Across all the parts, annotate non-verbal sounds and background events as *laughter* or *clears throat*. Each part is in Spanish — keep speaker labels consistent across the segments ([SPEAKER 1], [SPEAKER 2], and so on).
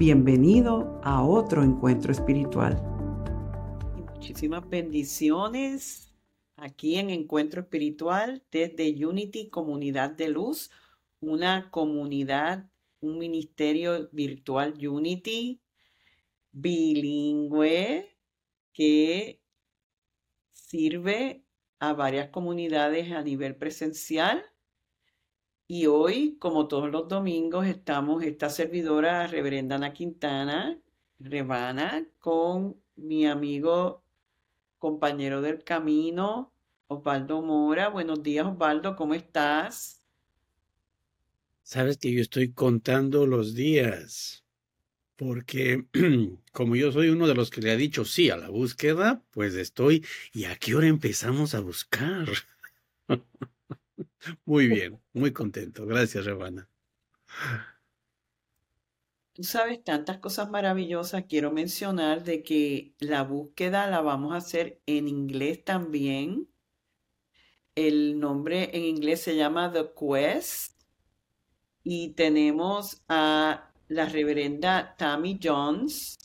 [SPEAKER 1] Bienvenido a otro encuentro espiritual.
[SPEAKER 2] Muchísimas bendiciones aquí en Encuentro Espiritual desde Unity Comunidad de Luz, una comunidad, un ministerio virtual Unity bilingüe que sirve a varias comunidades a nivel presencial y hoy, como todos los domingos, estamos esta servidora, Reverenda Ana Quintana, Rebana, con mi amigo, compañero del camino, Osvaldo Mora. Buenos días, Osvaldo, ¿cómo estás?
[SPEAKER 3] Sabes que yo estoy contando los días, porque *clears throat* como yo soy uno de los que le ha dicho sí a la búsqueda, pues estoy, ¿y a qué hora empezamos a buscar? *laughs* Muy bien, muy contento. Gracias, Rebana.
[SPEAKER 2] Tú sabes tantas cosas maravillosas. Quiero mencionar de que la búsqueda la vamos a hacer en inglés también. El nombre en inglés se llama The Quest. Y tenemos a la reverenda Tammy Jones,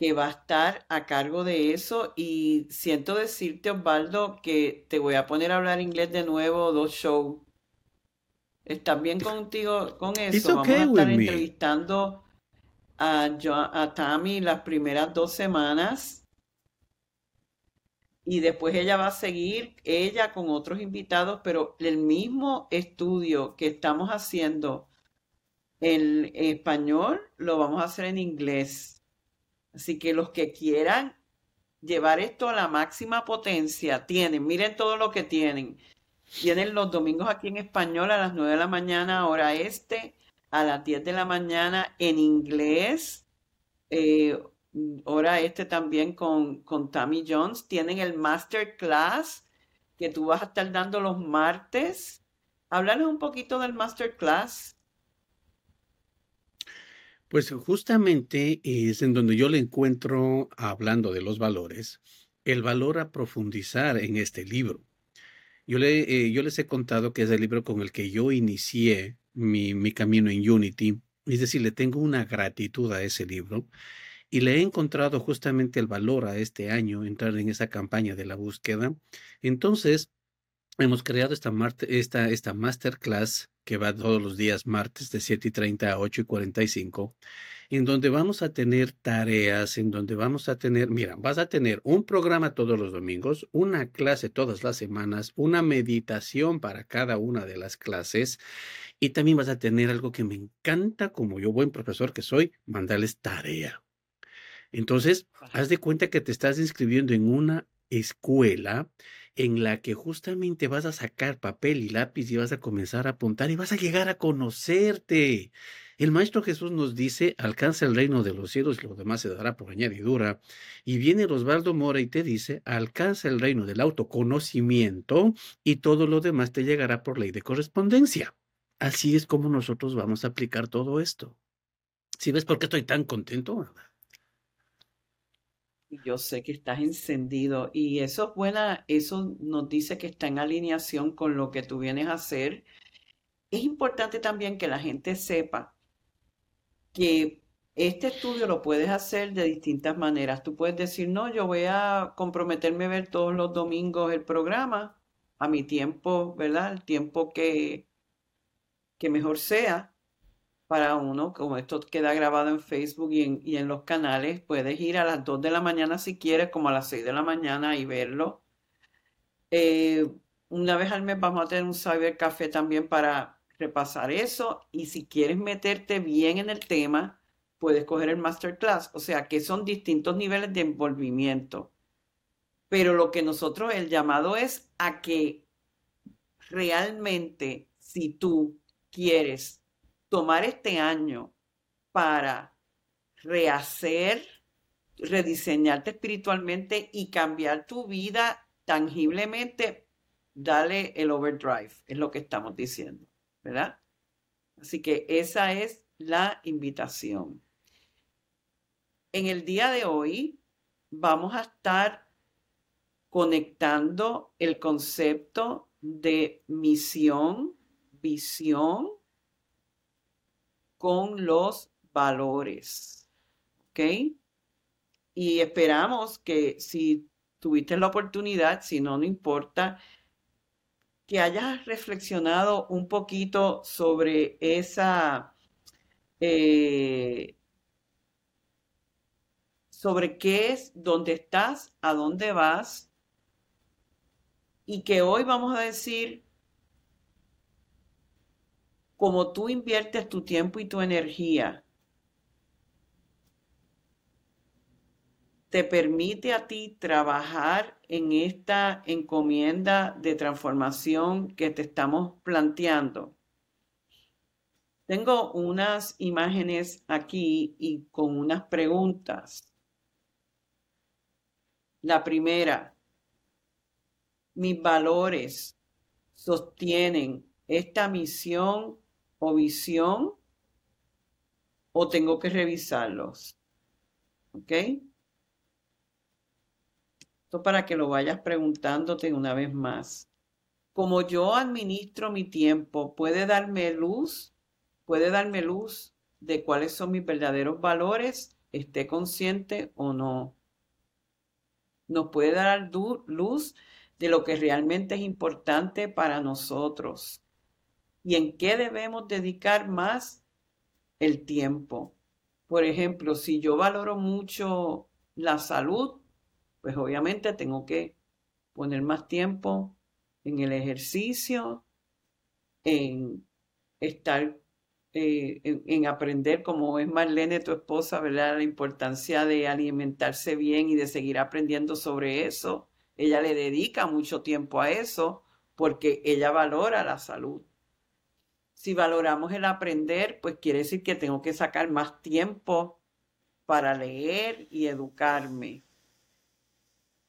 [SPEAKER 2] que va a estar a cargo de eso y siento decirte, Osvaldo, que te voy a poner a hablar inglés de nuevo, dos shows. ¿Estás bien contigo con eso? Vamos a estar entrevistando a, a Tammy las primeras dos semanas y después ella va a seguir, ella con otros invitados, pero el mismo estudio que estamos haciendo en español lo vamos a hacer en inglés. Así que los que quieran llevar esto a la máxima potencia, tienen, miren todo lo que tienen. Tienen los domingos aquí en español a las 9 de la mañana, hora este, a las 10 de la mañana en inglés, eh, hora este también con, con Tammy Jones. Tienen el masterclass que tú vas a estar dando los martes. Háblanos un poquito del masterclass.
[SPEAKER 3] Pues justamente es en donde yo le encuentro, hablando de los valores, el valor a profundizar en este libro. Yo, le, eh, yo les he contado que es el libro con el que yo inicié mi, mi camino en Unity, es decir, le tengo una gratitud a ese libro y le he encontrado justamente el valor a este año entrar en esa campaña de la búsqueda. Entonces, hemos creado esta, esta, esta masterclass que va todos los días martes de 7 y 30 a 8 y 45, en donde vamos a tener tareas, en donde vamos a tener, mira, vas a tener un programa todos los domingos, una clase todas las semanas, una meditación para cada una de las clases y también vas a tener algo que me encanta como yo buen profesor que soy, mandarles tarea. Entonces, haz de cuenta que te estás inscribiendo en una escuela en la que justamente vas a sacar papel y lápiz y vas a comenzar a apuntar y vas a llegar a conocerte. El Maestro Jesús nos dice, alcanza el reino de los cielos y lo demás se dará por añadidura. Y viene Osvaldo Mora y te dice, alcanza el reino del autoconocimiento y todo lo demás te llegará por ley de correspondencia. Así es como nosotros vamos a aplicar todo esto. ¿Sí ves por qué estoy tan contento?
[SPEAKER 2] Yo sé que estás encendido y eso es buena, eso nos dice que está en alineación con lo que tú vienes a hacer. Es importante también que la gente sepa que este estudio lo puedes hacer de distintas maneras. Tú puedes decir, no, yo voy a comprometerme a ver todos los domingos el programa a mi tiempo, ¿verdad? El tiempo que, que mejor sea para uno, como esto queda grabado en Facebook y en, los canales, puedes ir a las 2 de la mañana si quieres, como a las 6 de la mañana y verlo. Eh, una vez al mes vamos a tener un Cyber Café también para repasar eso y si quieres meterte bien en el tema, puedes coger el Masterclass. O sea que son distintos niveles de envolvimiento. Pero lo que nosotros, el llamado es a que realmente, si tú quieres tomar este año para rehacer, rediseñarte espiritualmente y cambiar tu vida tangiblemente, dale el overdrive, es lo que estamos diciendo, ¿verdad? Así que esa es la invitación. En el día de hoy vamos a estar conectando el concepto de misión, visión con los valores. ¿Ok? Y esperamos que si tuviste la oportunidad, si no, no importa, que hayas reflexionado un poquito sobre esa, eh, sobre qué es, dónde estás, a dónde vas, y que hoy vamos a decir, como tú inviertes tu tiempo y tu energía, te permite a ti trabajar en esta encomienda de transformación que te estamos planteando. Tengo unas imágenes aquí y con unas preguntas. La primera, mis valores sostienen esta misión o visión o tengo que revisarlos. ¿Ok? Esto para que lo vayas preguntándote una vez más. Como yo administro mi tiempo, ¿puede darme luz? ¿Puede darme luz de cuáles son mis verdaderos valores? ¿Esté consciente o no? Nos puede dar luz de lo que realmente es importante para nosotros y en qué debemos dedicar más el tiempo. Por ejemplo, si yo valoro mucho la salud, pues obviamente tengo que poner más tiempo en el ejercicio, en estar, eh, en, aprender, como es Marlene, tu esposa, ¿verdad? La importancia de alimentarse bien y de seguir aprendiendo sobre eso. Ella le dedica mucho tiempo a eso porque ella valora la salud. Si valoramos el aprender, pues quiere decir que tengo que sacar más tiempo para leer y educarme.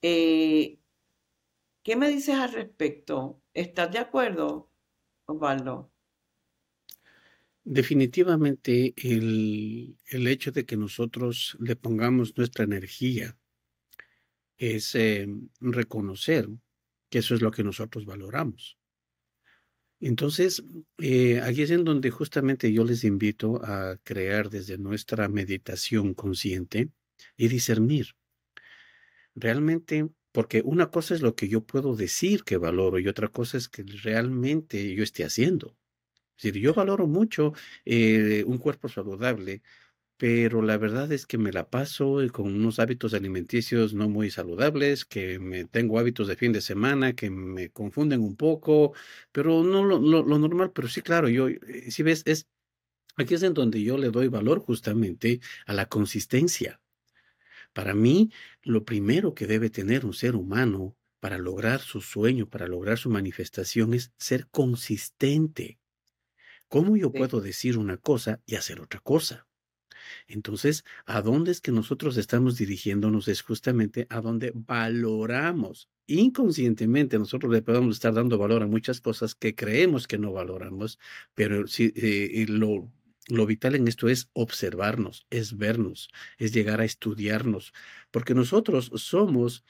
[SPEAKER 2] Eh, ¿Qué me dices al respecto? ¿Estás de acuerdo, Osvaldo?
[SPEAKER 3] Definitivamente el, hecho de que nosotros le pongamos nuestra energía es eh, reconocer que eso es lo que nosotros valoramos. Entonces, eh, aquí es en donde justamente yo les invito a crear desde nuestra meditación consciente y discernir. Realmente, porque una cosa es lo que yo puedo decir que valoro y otra cosa es que realmente yo esté haciendo. Es decir, yo valoro mucho eh, un cuerpo saludable, pero la verdad es que me la paso con unos hábitos alimenticios no muy saludables, que me tengo hábitos de fin de semana que me confunden un poco, pero no lo, normal, pero sí, claro, yo, eh, si ves, es, aquí es en donde yo le doy valor justamente a la consistencia. Para mí, lo primero que debe tener un ser humano para lograr su sueño, para lograr su manifestación, es ser consistente. ¿Cómo yo puedo decir una cosa y hacer otra cosa? Entonces, ¿a dónde es que nosotros estamos dirigiéndonos? Es justamente a donde valoramos. Inconscientemente nosotros le podemos estar dando valor a muchas cosas que creemos que no valoramos, pero si, eh, lo, lo vital en esto es observarnos, es vernos, es llegar a estudiarnos, porque nosotros somos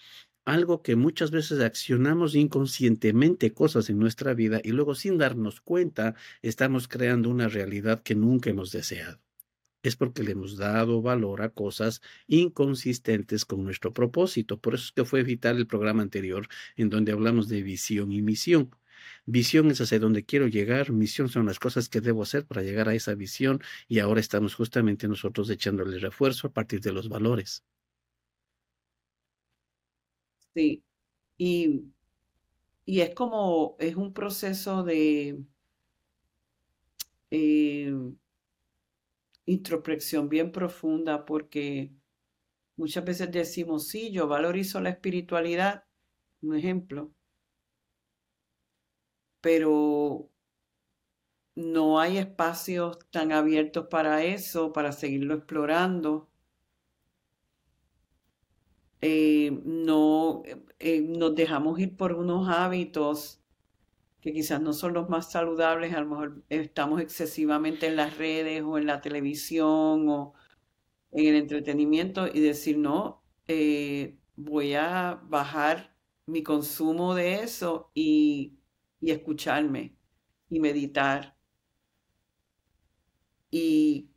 [SPEAKER 3] algo que muchas veces accionamos inconscientemente cosas en nuestra vida y luego sin darnos cuenta estamos creando una realidad que nunca hemos deseado es porque le hemos dado valor a cosas inconsistentes con nuestro propósito. Por eso es que fue vital el programa anterior en donde hablamos de visión y misión. Visión es hacia donde quiero llegar, misión son las cosas que debo hacer para llegar a esa visión y ahora estamos justamente nosotros echándole refuerzo a partir de los valores.
[SPEAKER 2] Sí, y, y es como, es un proceso de... Eh, introspección bien profunda porque muchas veces decimos, sí, yo valorizo la espiritualidad, un ejemplo, pero no hay espacios tan abiertos para eso, para seguirlo explorando. Eh, no eh, eh, nos dejamos ir por unos hábitos que quizás no son los más saludables, a lo mejor estamos excesivamente en las redes o en la televisión o en el entretenimiento y decir, no, eh, voy a bajar mi consumo de eso y, y escucharme y meditar. Y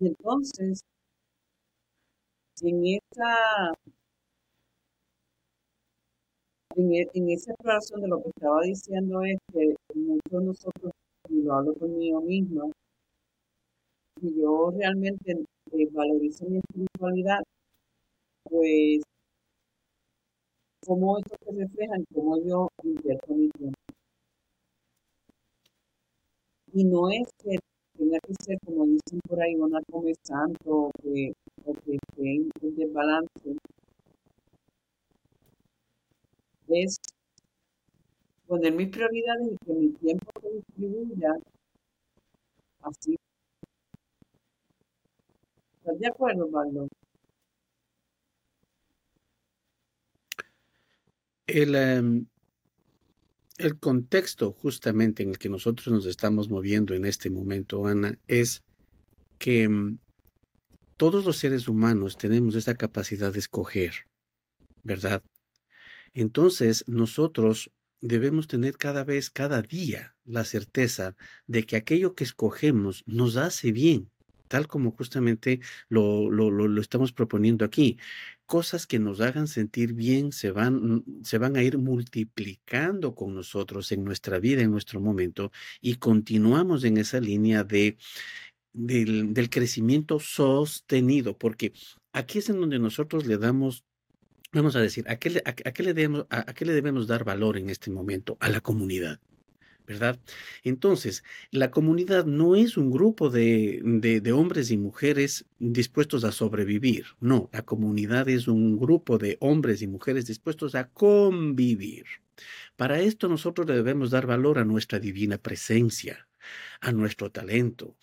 [SPEAKER 2] Entonces, en esa, en, e, en esa exploración de lo que estaba diciendo es que muchos de nosotros, y lo hablo conmigo mismo, si yo realmente eh, valorizo mi espiritualidad, pues cómo eso se refleja en cómo yo invierto mi tiempo. Y no es que tenga que ser, como dicen por ahí, una come santo o que, o esté en desbalance. Es poner mis prioridades y que mi tiempo se distribuya así. ¿Estás de acuerdo, Pablo?
[SPEAKER 3] El, em, el contexto justamente en el que nosotros nos estamos moviendo en este momento, Ana, es que mm, todos los seres humanos tenemos esa capacidad de escoger, ¿verdad? Entonces, nosotros debemos tener cada vez, cada día, la certeza de que aquello que escogemos nos hace bien, tal como justamente lo, lo, estamos proponiendo aquí. Cosas que nos hagan sentir bien se van, se van a ir multiplicando con nosotros en nuestra vida, en nuestro momento, y continuamos en esa línea de, del, crecimiento sostenido, porque aquí es en donde nosotros le damos vamos a decir, ¿a qué, le, a, qué le debemos, a, qué le debemos dar valor en este momento? A la comunidad. ¿Verdad? Entonces, la comunidad no es un grupo de, de, hombres y mujeres dispuestos a sobrevivir, no, la comunidad es un grupo de hombres y mujeres dispuestos a convivir. Para esto nosotros debemos dar valor a nuestra divina presencia, a nuestro talento,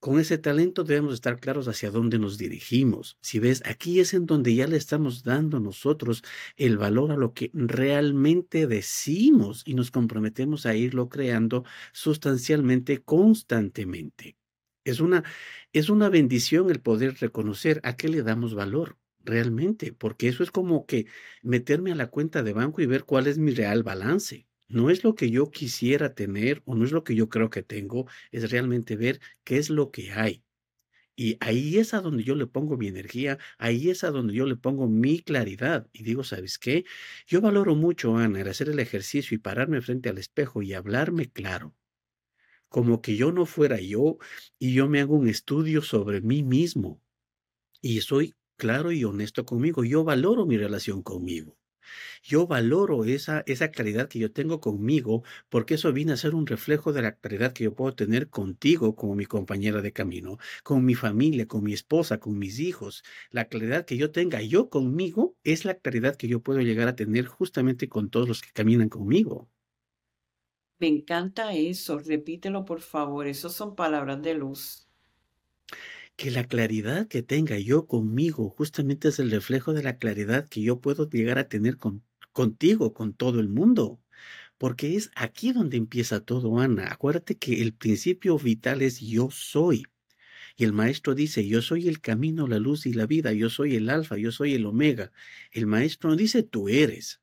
[SPEAKER 3] con ese talento debemos estar claros hacia dónde nos dirigimos. Si ves, aquí es en donde ya le estamos dando nosotros el valor a lo que realmente decimos y nos comprometemos a irlo creando sustancialmente, constantemente. Es una, es una bendición el poder reconocer a qué le damos valor realmente, porque eso es como que meterme a la cuenta de banco y ver cuál es mi real balance no es lo que yo quisiera tener o no es lo que yo creo que tengo, es realmente ver qué es lo que hay. Y ahí es a donde yo le pongo mi energía, ahí es a donde yo le pongo mi claridad. Y digo, ¿sabes qué? Yo valoro mucho, Ana, el hacer el ejercicio y pararme frente al espejo y hablarme claro. Como que yo no fuera yo y yo me hago un estudio sobre mí mismo. Y soy claro y honesto conmigo. Yo valoro mi relación conmigo. Yo valoro esa, esa claridad que yo tengo conmigo porque eso viene a ser un reflejo de la claridad que yo puedo tener contigo como mi compañera de camino, con mi familia, con mi esposa, con mis hijos. La claridad que yo tenga yo conmigo es la claridad que yo puedo llegar a tener justamente con todos los que caminan conmigo.
[SPEAKER 2] Me encanta eso, repítelo por favor, esos son palabras de luz
[SPEAKER 3] que la claridad que tenga yo conmigo justamente es el reflejo de la claridad que yo puedo llegar a tener con, contigo, con todo el mundo. porque es aquí donde empieza todo, Ana. Acuérdate que el principio vital es yo soy. Y el maestro dice, yo soy el camino, la luz y la vida, yo soy el alfa, yo soy el omega. El maestro no dice, tú eres.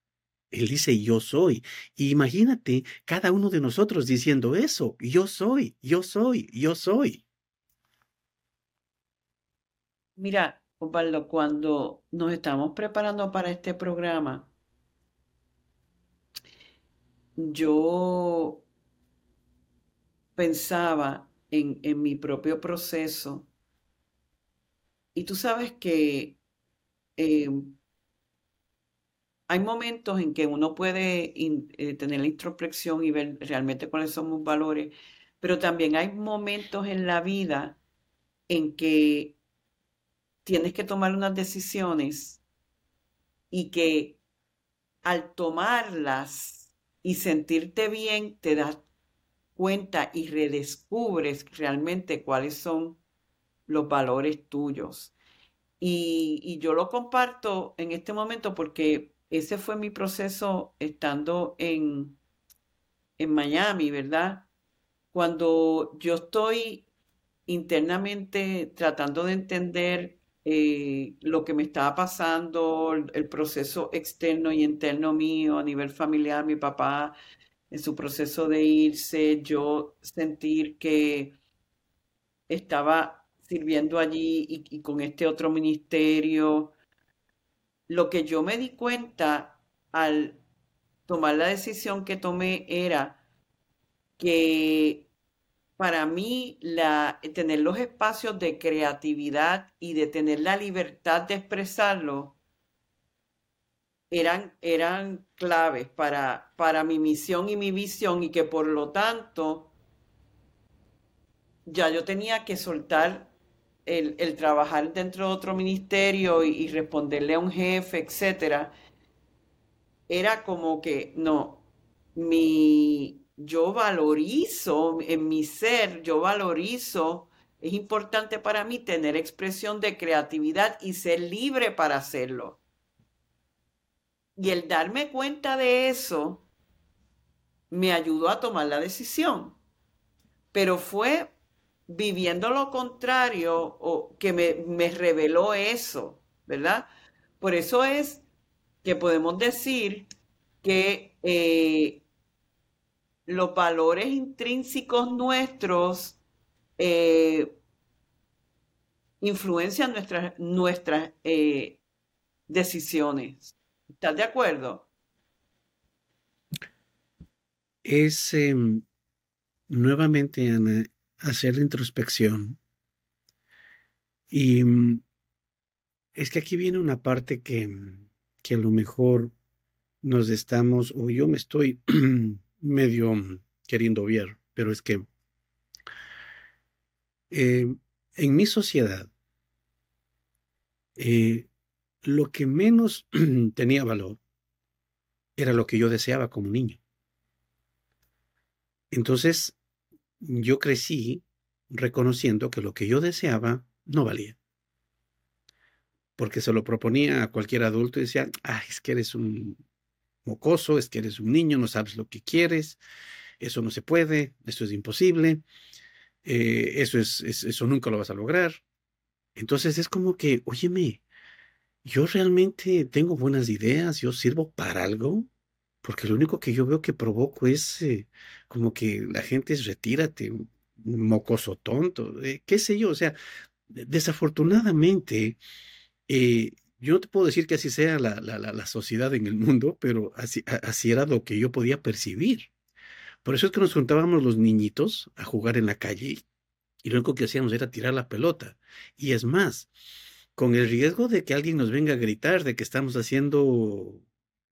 [SPEAKER 3] Él dice, yo soy. Y imagínate cada uno de nosotros diciendo eso, yo soy, yo soy, yo soy.
[SPEAKER 2] Mira, Osvaldo, cuando nos estamos preparando para este programa, yo pensaba en, mi propio proceso. Y tú sabes que eh, hay momentos en que uno puede eh, tener la introspección y ver realmente cuáles son los valores, pero también hay momentos en la vida en que tienes que tomar unas decisiones y que al tomarlas y sentirte bien te das cuenta y redescubres realmente cuáles son los valores tuyos. Y, yo lo comparto en este momento porque ese fue mi proceso estando en, en Miami, ¿verdad? Cuando yo estoy internamente tratando de entender eh, lo que me estaba pasando, el, proceso externo y interno mío a nivel familiar, mi papá en su proceso de irse, yo sentir que estaba sirviendo allí y, con este otro ministerio. Lo que yo me di cuenta al tomar la decisión que tomé era que para mí la, tener los espacios de creatividad y de tener la libertad de expresarlo eran, eran claves para, para mi misión y mi visión y que por lo tanto ya yo tenía que soltar el, trabajar dentro de otro ministerio y, y responderle a un jefe, etcétera. Era como que no, mi, yo valorizo en mi ser, yo valorizo, es importante para mí tener expresión de creatividad y ser libre para hacerlo. Y el darme cuenta de eso me ayudó a tomar la decisión. Pero fue viviendo lo contrario o que me, me reveló eso, ¿verdad? Por eso es que podemos decir que eh, los valores intrínsecos nuestros eh, influencian nuestras, nuestras eh, decisiones. ¿Estás de acuerdo?
[SPEAKER 3] Es em, nuevamente hacer la introspección. Y mm, es que aquí viene una parte que, que a lo mejor nos estamos, o yo me estoy *clears throat* medio mm, queriendo ver, pero es que eh, en mi sociedad, eh, lo que menos *clears throat* tenía valor era lo que yo deseaba como niño. Entonces, yo crecí reconociendo que lo que yo deseaba no valía. Porque se lo proponía a cualquier adulto y decía, ah, es que eres un mocoso, es que eres un niño, no sabes lo que quieres, eso no se puede, eso es imposible, eh, eso, es, eso nunca lo vas a lograr. Entonces es como que, óyeme, yo realmente tengo buenas ideas, yo sirvo para algo, porque lo único que yo veo que provoco es eh, como que la gente es retírate, mocoso tonto, eh, qué sé yo, o sea, desafortunadamente, yo no te puedo decir que así sea la, sociedad en el mundo, pero así, así era lo que yo podía percibir. Por eso es que nos juntábamos los niñitos a jugar en la calle y lo único que hacíamos era tirar la pelota. Y es más, con el riesgo de que alguien nos venga a gritar de que estamos haciendo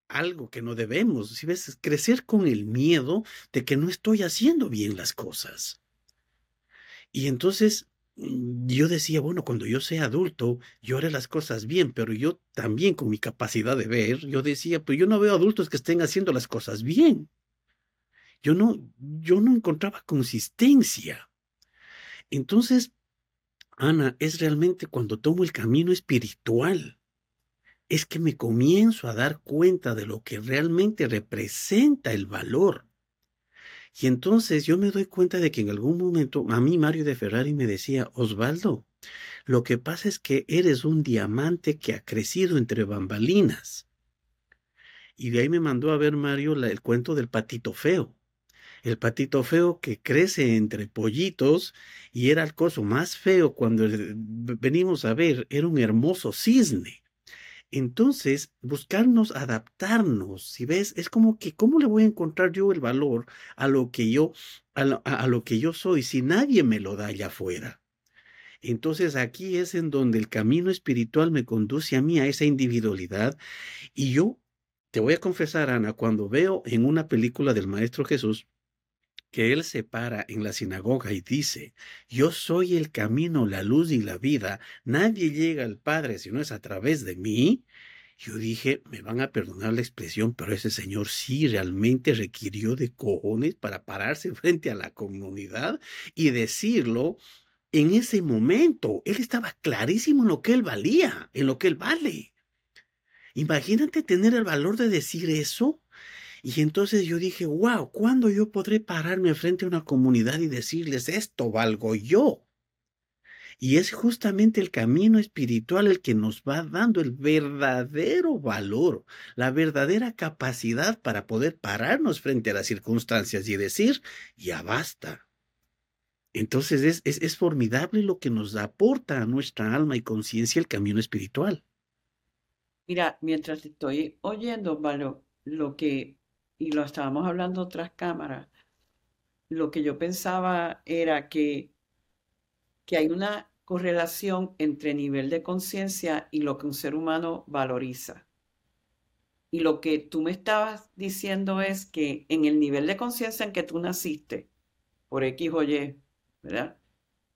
[SPEAKER 3] algo que no debemos. Si ves, crecer con el miedo de que no estoy haciendo bien las cosas. Y entonces yo decía, bueno, cuando yo sea adulto, yo haré las cosas bien, pero yo también con mi capacidad de ver, yo decía, pues yo no veo adultos que estén haciendo las cosas bien. Yo no, yo no encontraba consistencia. Entonces, Ana, es realmente cuando tomo el camino espiritual, es que me comienzo a dar cuenta de lo que realmente representa el valor. Y entonces yo me doy cuenta de que en algún momento a mí Mario de Ferrari me decía, Osvaldo, lo que pasa es que eres un diamante que ha crecido entre bambalinas. Y de ahí me mandó a ver Mario el cuento del patito feo. El patito feo que crece entre pollitos y era el coso más feo cuando venimos a ver, era un hermoso cisne. Entonces, buscarnos adaptarnos, si ves, es como que, ¿cómo le voy a encontrar yo el valor a lo que yo, a lo, lo que yo soy si nadie me lo da allá afuera? Entonces aquí es en donde el camino espiritual me conduce a mí, a esa individualidad. Y yo te voy a confesar, Ana, cuando veo en una película del Maestro Jesús que él se para en la sinagoga y dice, yo soy el camino, la luz y la vida, nadie llega al Padre si no es a través de mí, yo dije, me van a perdonar la expresión, pero ese señor sí realmente requirió de cojones para pararse *laughs* frente a la comunidad y decirlo en ese momento. Él estaba clarísimo en lo que él valía, en lo que él vale. Imagínate tener el valor de decir eso. Y entonces yo dije, wow, ¿cuándo yo podré pararme frente a una comunidad y decirles esto valgo yo? Y es justamente el camino espiritual el que nos va dando el verdadero valor, la verdadera capacidad para poder pararnos frente a las circunstancias y decir, ya basta. Entonces es, es, es formidable lo que nos aporta a nuestra alma y conciencia el camino espiritual.
[SPEAKER 2] Mira, mientras estoy oyendo, Valo, lo que, y lo estábamos hablando tras cámaras, lo que yo pensaba era que, que hay una correlación entre nivel de conciencia y lo que un ser humano valoriza. Y lo que tú me estabas diciendo es que en el nivel de conciencia en que tú naciste, por X o Y, ¿verdad?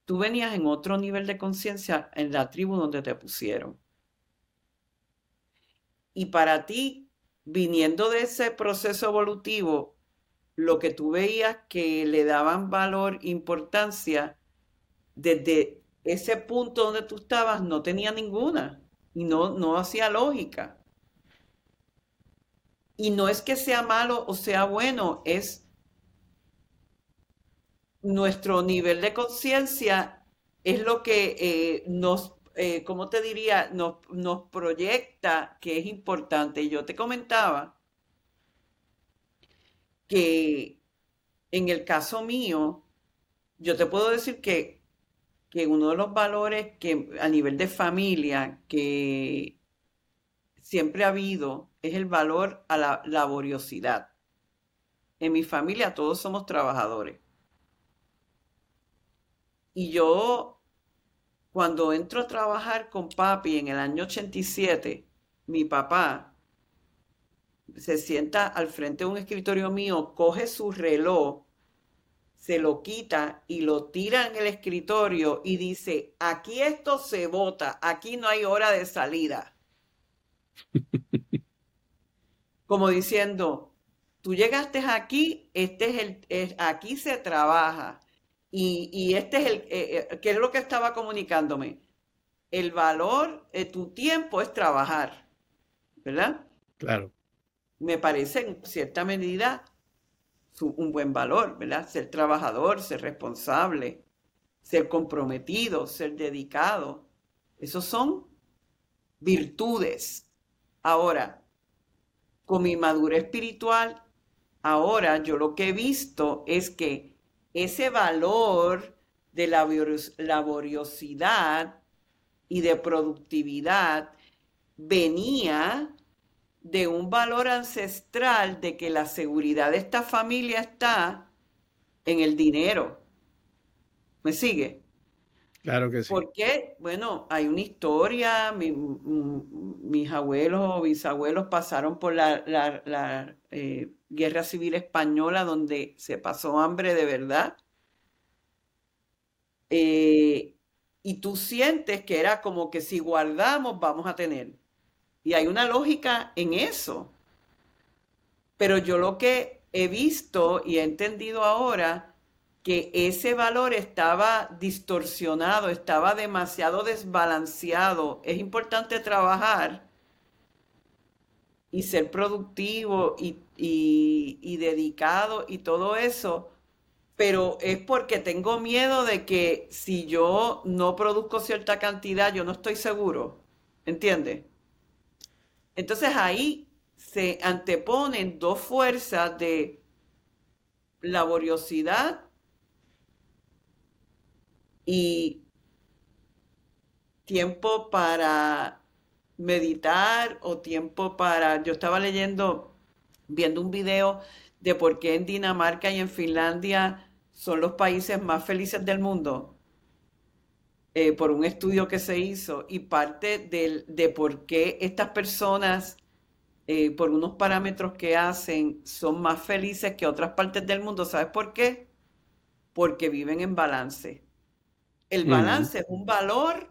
[SPEAKER 2] Tú venías en otro nivel de conciencia en la tribu donde te pusieron. Y para ti, viniendo de ese proceso evolutivo, lo que tú veías que le daban valor, importancia, desde ese punto donde tú estabas no tenía ninguna y no, no hacía lógica. Y no es que sea malo o sea bueno, es nuestro nivel de conciencia es lo que eh, nos eh, ¿cómo te diría? Nos, proyecta que es importante. Yo te comentaba que en el caso mío, yo te puedo decir que, que uno de los valores que a nivel de familia que siempre ha habido es el valor a la laboriosidad. En mi familia todos somos trabajadores. Y yo cuando entro a trabajar con papi en el año 87, mi papá se sienta al frente de un escritorio mío, coge su reloj, se lo quita y lo tira en el escritorio y dice, aquí esto se vota, aquí no hay hora de salida. *laughs* Como diciendo, tú llegaste aquí, este es el, aquí se trabaja. Y, este es el, eh, eh, ¿qué es lo que estaba comunicándome? El valor de tu tiempo es trabajar, ¿verdad?
[SPEAKER 3] Claro.
[SPEAKER 2] Me parece en cierta medida un buen valor, ¿verdad? Ser trabajador, ser responsable, ser comprometido, ser dedicado. Esos son virtudes. Ahora, con mi madurez espiritual, ahora yo lo que he visto es que ese valor de la laboriosidad y de productividad venía de un valor ancestral de que la seguridad de esta familia está en el dinero. ¿Me sigue?
[SPEAKER 3] Claro que sí.
[SPEAKER 2] Porque, bueno, hay una historia, mis abuelos o bisabuelos pasaron por la, eh, guerra civil española donde se pasó hambre de verdad. Eh, y tú sientes que era como que si guardamos vamos a tener. Y hay una lógica en eso. Pero yo lo que he visto y he entendido ahora que ese valor estaba distorsionado, estaba demasiado desbalanceado. Es importante trabajar y ser productivo y, y dedicado y todo eso, pero es porque tengo miedo de que si yo no produzco cierta cantidad, yo no estoy seguro, ¿entiendes? Entonces ahí se anteponen dos fuerzas de laboriosidad y tiempo para meditar o tiempo para... Yo estaba leyendo, viendo un video de por qué en Dinamarca y en Finlandia son los países más felices del mundo, eh, por un estudio que se hizo, y parte de por qué estas personas, eh, por unos parámetros que hacen, son más felices que otras partes del mundo. ¿Sabes por qué? Porque viven en balance. El balance es un valor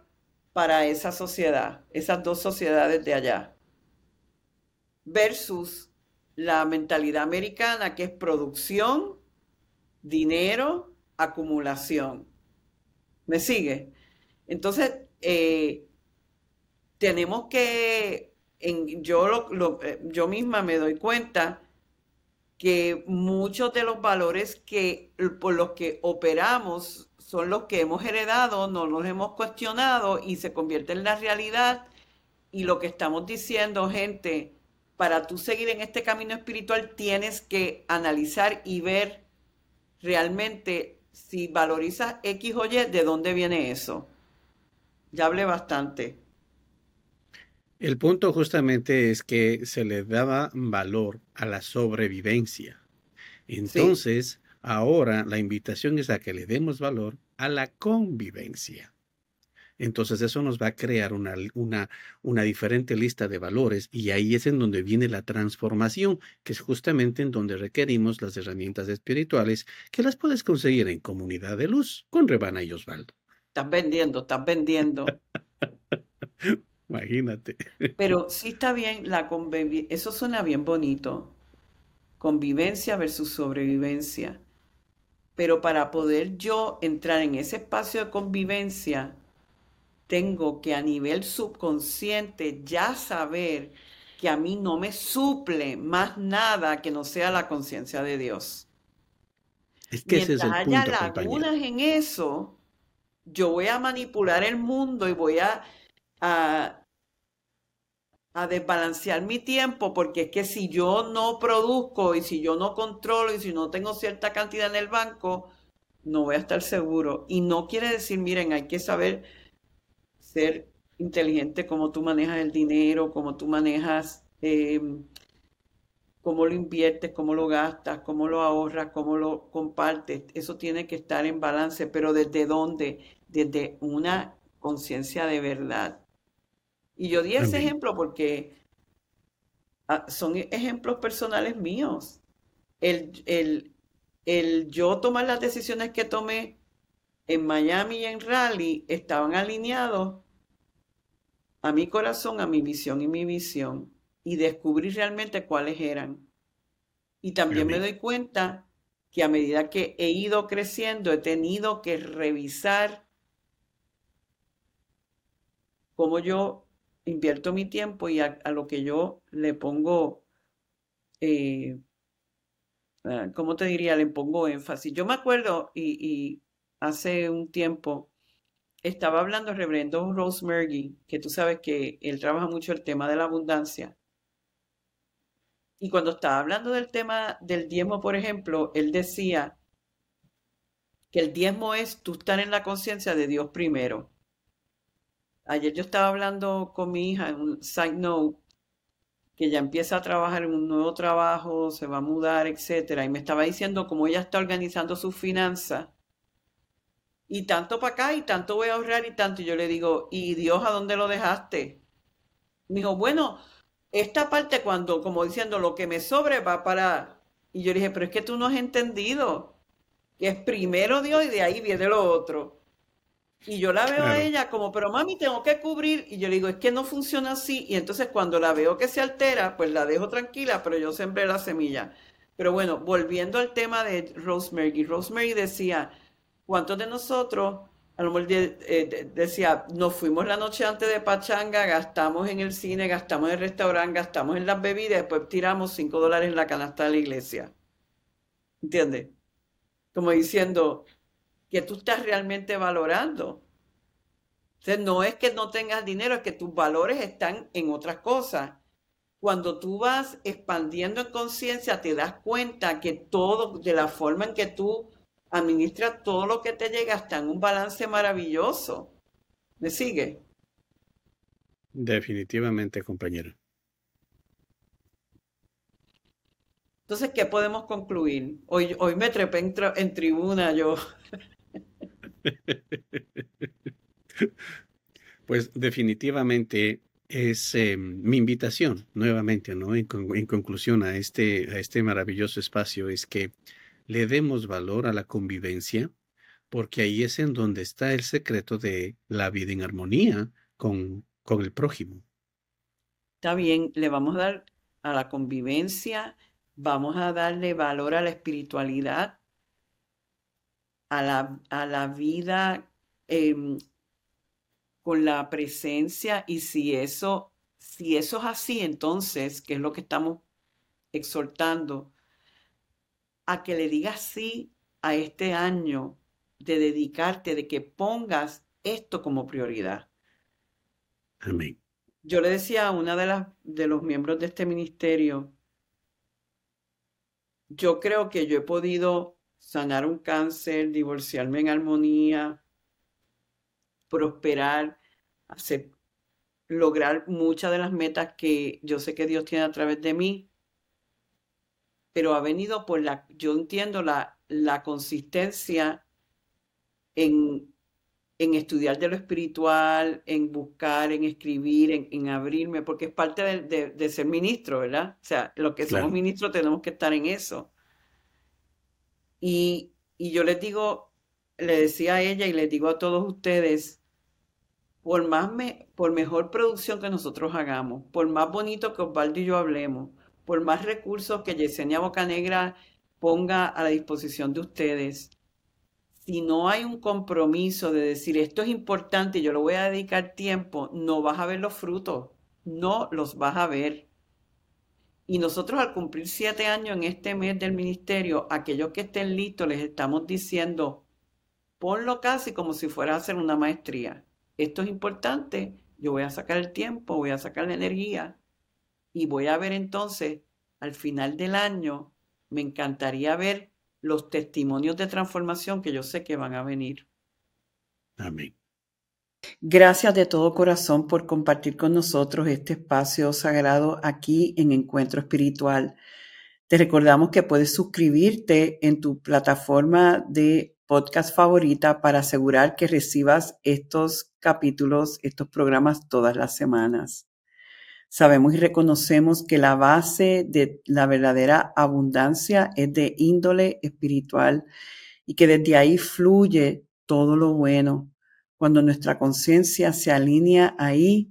[SPEAKER 2] para esa sociedad, esas dos sociedades de allá, versus la mentalidad americana que es producción, dinero, acumulación. ¿Me sigue? Entonces, eh, tenemos que, yo, eh, yo misma me doy cuenta que muchos de los valores que por los que operamos son los que hemos heredado, no los hemos cuestionado y se convierten en la realidad. Y lo que estamos diciendo, gente, para tú seguir en este camino espiritual tienes que analizar y ver realmente si valorizas X o Y, de dónde viene eso. Ya hablé bastante.
[SPEAKER 3] El punto justamente es que se le daba valor a la sobrevivencia. Entonces, ahora la invitación es a que le demos valor a la convivencia. Entonces eso nos va a crear una, una, una, diferente lista de valores y ahí es en donde viene la transformación, que es justamente en donde requerimos las herramientas espirituales que las puedes conseguir en Comunidad de Luz con Rebana y Osvaldo.
[SPEAKER 2] Estás vendiendo, estás vendiendo. *laughs*
[SPEAKER 3] Imagínate.
[SPEAKER 2] Pero sí está bien la convivencia, eso suena bien bonito. Convivencia versus sobrevivencia. Pero para poder yo entrar en ese espacio de convivencia, tengo que a nivel subconsciente ya saber que a mí no me suple más nada que no sea la conciencia de Dios.
[SPEAKER 3] Es que ese es el punto, haya
[SPEAKER 2] lagunas en eso, yo voy a manipular el mundo y voy a, a, a desbalancear mi tiempo, porque es que si yo no produzco y si yo no controlo y si no tengo cierta cantidad en el banco, no voy a estar seguro. Y no quiere decir, miren, hay que saber ser inteligente como tú manejas el dinero, como tú manejas, eh, cómo lo inviertes, cómo lo gastas, cómo lo ahorras, cómo lo compartes. Eso tiene que estar en balance, pero ¿desde dónde? Desde una conciencia de verdad. Y yo di ese ejemplo porque ah, son ejemplos personales míos. El, el, el yo tomar las decisiones que tomé en Miami y en Raleigh estaban alineados a mi corazón, a mi visión y mi visión y descubrí realmente cuáles eran. Y también me doy cuenta que a medida que he ido creciendo, he tenido que revisar cómo yo invierto mi tiempo y a, lo que yo le pongo, eh, ah, ¿cómo te diría? Le pongo énfasis. Yo me acuerdo y hace un tiempo estaba hablando el reverendo Rosemary, que tú sabes que él trabaja mucho el tema de la abundancia. Y cuando estaba hablando del tema del diezmo, por ejemplo, él decía que el diezmo es tú estar en la conciencia de Dios primero. Ayer yo estaba hablando con mi hija en un side note que ya empieza a trabajar en un nuevo trabajo, se va a mudar, etcétera, y me estaba diciendo cómo ella está organizando sus finanzas y tanto para acá y tanto voy a ahorrar y tanto. Y yo le digo, ¿y Dios a dónde lo dejaste? Me dijo, bueno, esta parte cuando, como diciendo, lo que me sobre va para... Y yo le dije, pero es que tú no has entendido que es primero Dios y de ahí viene lo otro. Y yo la veo a ella como, pero mami, tengo que cubrir. Y yo le digo, es que no funciona así. Y entonces cuando la veo que se altera, pues la dejo tranquila, pero yo sembré la semilla. Pero bueno, volviendo al tema de Rosemary. Rosemary decía, ¿Cuántos de nosotros a lo mejor eh, decía, nos fuimos la noche antes de Pachanga, gastamos en el cine, gastamos en el restaurante, gastamos en las bebidas, después tiramos 5 dólares en la canasta de la iglesia. ¿Entiendes? Como diciendo que tú estás realmente valorando. Entonces, no es que no tengas dinero, es que tus valores están en otras cosas. Cuando tú vas expandiendo en conciencia, te das cuenta que todo, de la forma en que tú administra todo lo que te llega hasta en un balance maravilloso. ¿Me sigue?
[SPEAKER 3] Definitivamente, compañero.
[SPEAKER 2] Entonces, ¿qué podemos concluir? Hoy, hoy me trepé en, tribuna yo. *laughs* *laughs*
[SPEAKER 3] pues definitivamente es em, mi invitación nuevamente, ¿no? En, conclusión a este, a este maravilloso espacio es que le demos valor a la convivencia, porque ahí es en donde está el secreto de la vida en armonía con, con el prójimo.
[SPEAKER 2] Está bien, le vamos a dar a la convivencia, vamos a darle valor a la espiritualidad, a la, a la vida em, con la presencia y si eso, si eso es así, entonces, que es lo que estamos exhortando, a que le digas sí a este año de dedicarte, de que pongas esto como prioridad.
[SPEAKER 3] Amén.
[SPEAKER 2] Yo le decía a una de las de los miembros de este ministerio, yo creo que yo he podido sanar un cáncer, divorciarme en armonía, prosperar, hacer, lograr muchas de las metas que yo sé que Dios tiene a través de mí, pero ha venido por la, yo entiendo la, la consistencia en, en, estudiar de lo espiritual, en buscar, en escribir, en, abrirme, porque es parte de, ser ministro, ¿verdad? O sea, lo que somos ministros tenemos que estar en eso. Y, yo les digo, le decía a ella y les digo a todos ustedes, por más me, por mejor producción que nosotros hagamos, por más bonito que Osvaldo y yo hablemos, por más recursos que Yesenia Bocanegra ponga a la disposición de ustedes, si no hay un compromiso de decir esto es importante, yo lo voy a dedicar tiempo, no vas a ver los frutos, no los vas a ver. Y nosotros al cumplir siete años en este mes del ministerio, aquellos que estén listos les estamos diciendo, ponlo casi como si fuera a hacer una maestría. Esto es importante, yo voy a sacar el tiempo, voy a sacar la energía, y voy a ver entonces, al final del año, me encantaría ver los testimonios de transformación que yo sé que van a venir.
[SPEAKER 3] Amén.
[SPEAKER 2] Gracias de todo corazón por compartir con nosotros este espacio sagrado aquí en Encuentro Espiritual. Te recordamos que puedes suscribirte en tu plataforma de podcast favorita para asegurar que recibas estos capítulos, estos programas todas las semanas. Sabemos y reconocemos que la base de la verdadera abundancia es de índole espiritual y que desde ahí fluye todo lo bueno. Cuando nuestra conciencia se alinea ahí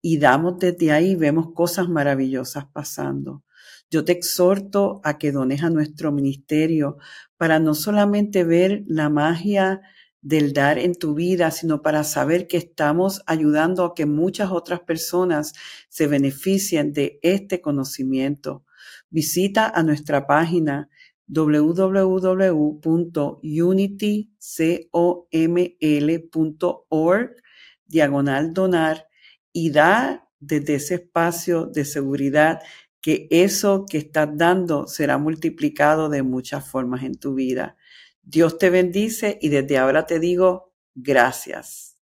[SPEAKER 2] y damos desde ahí, vemos cosas maravillosas pasando. Yo te exhorto a que dones a nuestro ministerio para no solamente ver la magia del dar en tu vida, sino para saber que estamos ayudando a que muchas otras personas se beneficien de este conocimiento. Visita a nuestra página www.unitycoml.org diagonal donar y da desde ese espacio de seguridad que eso que estás dando será multiplicado de muchas formas en tu vida. Dios te bendice y desde ahora te digo gracias.